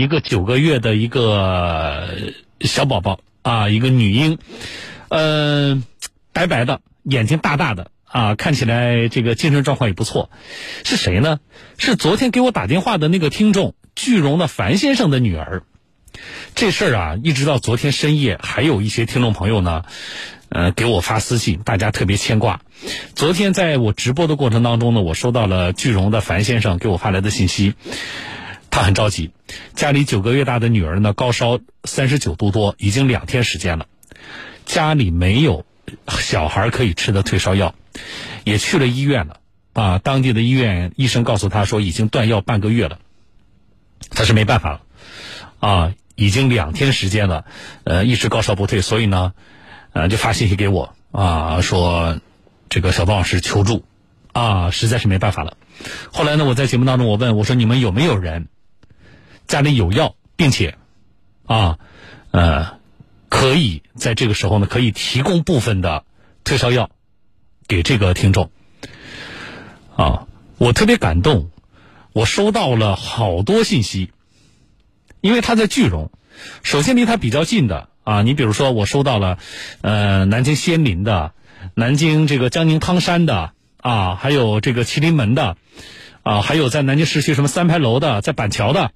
一个九个月的一个小宝宝啊，一个女婴，呃，白白的，眼睛大大的啊，看起来这个精神状况也不错。是谁呢？是昨天给我打电话的那个听众，句容的樊先生的女儿。这事儿啊，一直到昨天深夜，还有一些听众朋友呢，呃，给我发私信，大家特别牵挂。昨天在我直播的过程当中呢，我收到了句容的樊先生给我发来的信息，他很着急，家里九个月大的女儿呢，高烧三十九度多，已经两天时间了，家里没有小孩可以吃的退烧药，也去了医院了，啊，当地的医院医生告诉他说已经断药半个月了，他是没办法了。啊，已经两天时间了，呃，一直高烧不退，所以呢，呃，就发信息给我。啊，说这个小东老师求助，啊，实在是没办法了。后来呢，我在节目当中我问我说，你们有没有人家里有药，并且啊，呃，可以在这个时候呢，可以提供部分的退烧药给这个听众啊，我特别感动，我收到了好多信息。因为他在句容，首先离他比较近的啊，你比如说我收到了，呃，南京仙林的，南京这个江宁汤山的啊，还有这个麒麟门的，啊，还有在南京市区什么三牌楼的，在板桥的，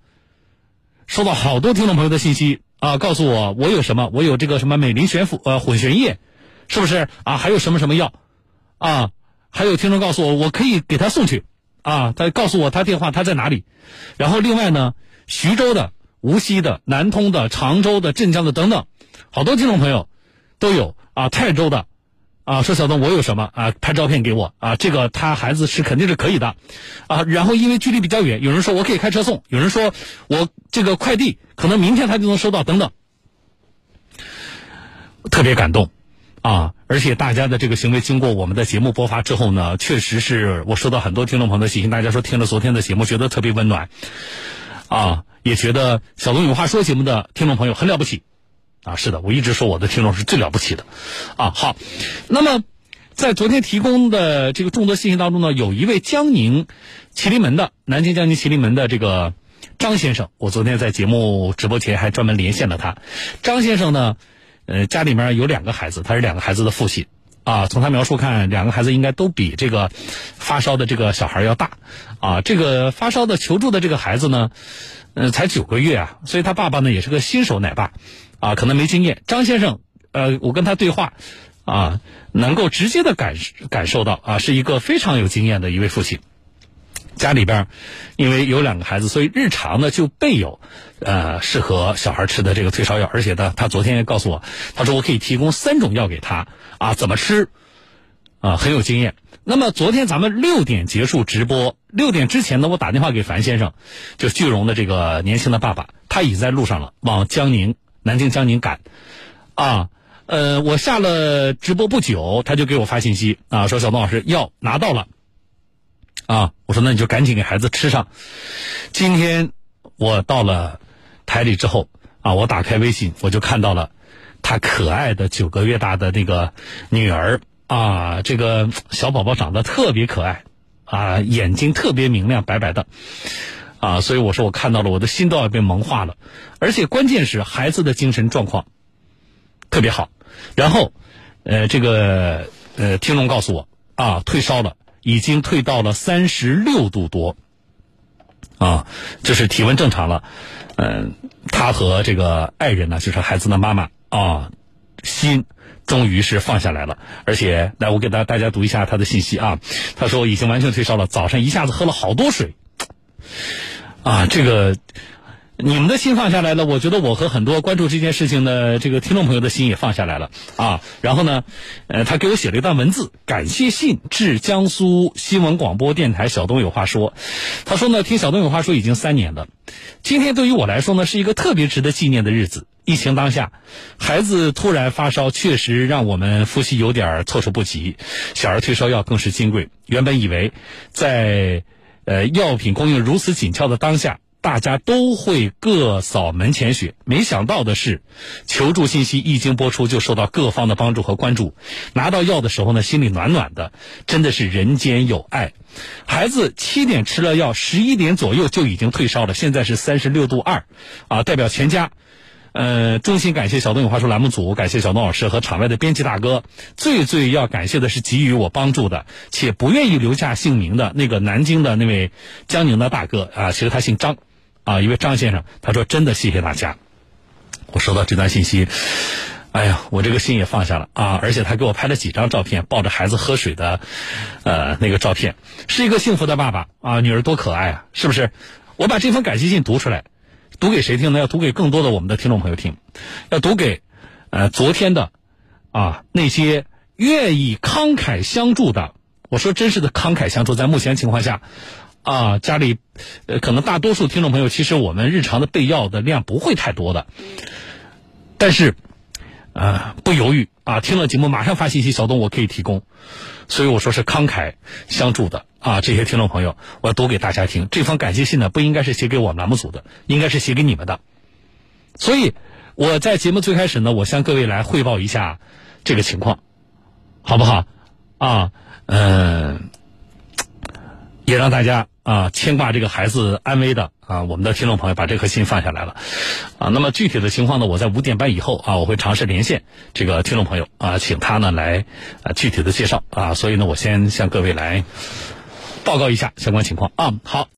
收到好多听众朋友的信息啊，告诉我我有什么，我有这个什么美林悬浮呃混悬液，是不是啊？还有什么什么药啊？还有听众告诉我我可以给他送去啊，他告诉我他电话他在哪里，然后另外呢，徐州的。无锡的、南通的、常州的、镇江的等等，好多听众朋友都有啊。泰州的啊，说小东我有什么啊？拍照片给我啊，这个他孩子是肯定是可以的啊。然后因为距离比较远，有人说我可以开车送，有人说我这个快递可能明天他就能收到等等，特别感动啊！而且大家的这个行为经过我们的节目播发之后呢，确实是我收到很多听众朋友的信息，大家说听了昨天的节目觉得特别温暖啊。也觉得小东有话说节目的听众朋友很了不起，啊，是的，我一直说我的听众是最了不起的，啊，好，那么在昨天提供的这个众多信息当中呢，有一位江宁麒麟门的南京江宁麒麟门的这个张先生，我昨天在节目直播前还专门连线了他。张先生呢，呃，家里面有两个孩子，他是两个孩子的父亲，啊，从他描述看，两个孩子应该都比这个发烧的这个小孩要大，啊，这个发烧的求助的这个孩子呢。嗯，才九个月啊，所以他爸爸呢也是个新手奶爸，啊，可能没经验。张先生，呃，我跟他对话，啊，能够直接的感感受到啊，是一个非常有经验的一位父亲。家里边因为有两个孩子，所以日常呢就备有呃适合小孩吃的这个退烧药，而且呢，他昨天也告诉我，他说我可以提供三种药给他，啊，怎么吃，啊，很有经验。那么昨天咱们六点结束直播，六点之前呢，我打电话给樊先生，就句容的这个年轻的爸爸，他已经在路上了，往江宁、南京江宁赶。啊，呃，我下了直播不久，他就给我发信息啊，说小东老师药拿到了。啊，我说那你就赶紧给孩子吃上。今天我到了台里之后啊，我打开微信，我就看到了他可爱的九个月大的那个女儿。啊，这个小宝宝长得特别可爱，啊，眼睛特别明亮，白白的，啊，所以我说我看到了，我的心都要被萌化了，而且关键是孩子的精神状况特别好。然后，呃，这个呃，听众告诉我，啊，退烧了，已经退到了三十六度多，啊，就是体温正常了。嗯，他和这个爱人呢，就是孩子的妈妈啊，心。终于是放下来了，而且来，我给大大家读一下他的信息啊。他说已经完全退烧了，早上一下子喝了好多水，啊，这个你们的心放下来了，我觉得我和很多关注这件事情的这个听众朋友的心也放下来了啊。然后呢，呃，他给我写了一段文字，感谢信致江苏新闻广播电台小东有话说。他说呢，听小东有话说已经三年了，今天对于我来说呢，是一个特别值得纪念的日子。疫情当下，孩子突然发烧，确实让我们夫妻有点措手不及。小儿退烧药更是金贵。原本以为，在呃药品供应如此紧俏的当下，大家都会各扫门前雪。没想到的是，求助信息一经播出就受到各方的帮助和关注。拿到药的时候呢，心里暖暖的，真的是人间有爱。孩子七点吃了药，十一点左右就已经退烧了，现在是三十六度二，啊，代表全家。呃，衷心感谢小东有话说栏目组，感谢小东老师和场外的编辑大哥。最最要感谢的是给予我帮助的且不愿意留下姓名的那个南京的那位江宁的大哥啊，其实他姓张，啊，一位张先生。他说：“真的谢谢大家。”我收到这段信息，哎呀，我这个心也放下了啊！而且他给我拍了几张照片，抱着孩子喝水的，呃，那个照片，是一个幸福的爸爸啊，女儿多可爱啊，是不是？我把这封感谢信读出来。读给谁听呢？要读给更多的我们的听众朋友听，要读给，呃，昨天的，啊，那些愿意慷慨相助的。我说真是的慷慨相助，在目前情况下，啊，家里，呃，可能大多数听众朋友，其实我们日常的备药的量不会太多的，但是，啊，不犹豫啊，听了节目马上发信息，小东我可以提供，所以我说是慷慨相助的。啊，这些听众朋友，我读给大家听。这封感谢信呢，不应该是写给我们栏目组的，应该是写给你们的。所以我在节目最开始呢，我向各位来汇报一下这个情况，好不好？啊，嗯，也让大家啊牵挂这个孩子安危的啊，我们的听众朋友把这颗心放下来了。啊，那么具体的情况呢，我在五点半以后啊，我会尝试连线这个听众朋友啊，请他呢来啊具体的介绍啊。所以呢，我先向各位来。报告一下相关情况啊，好。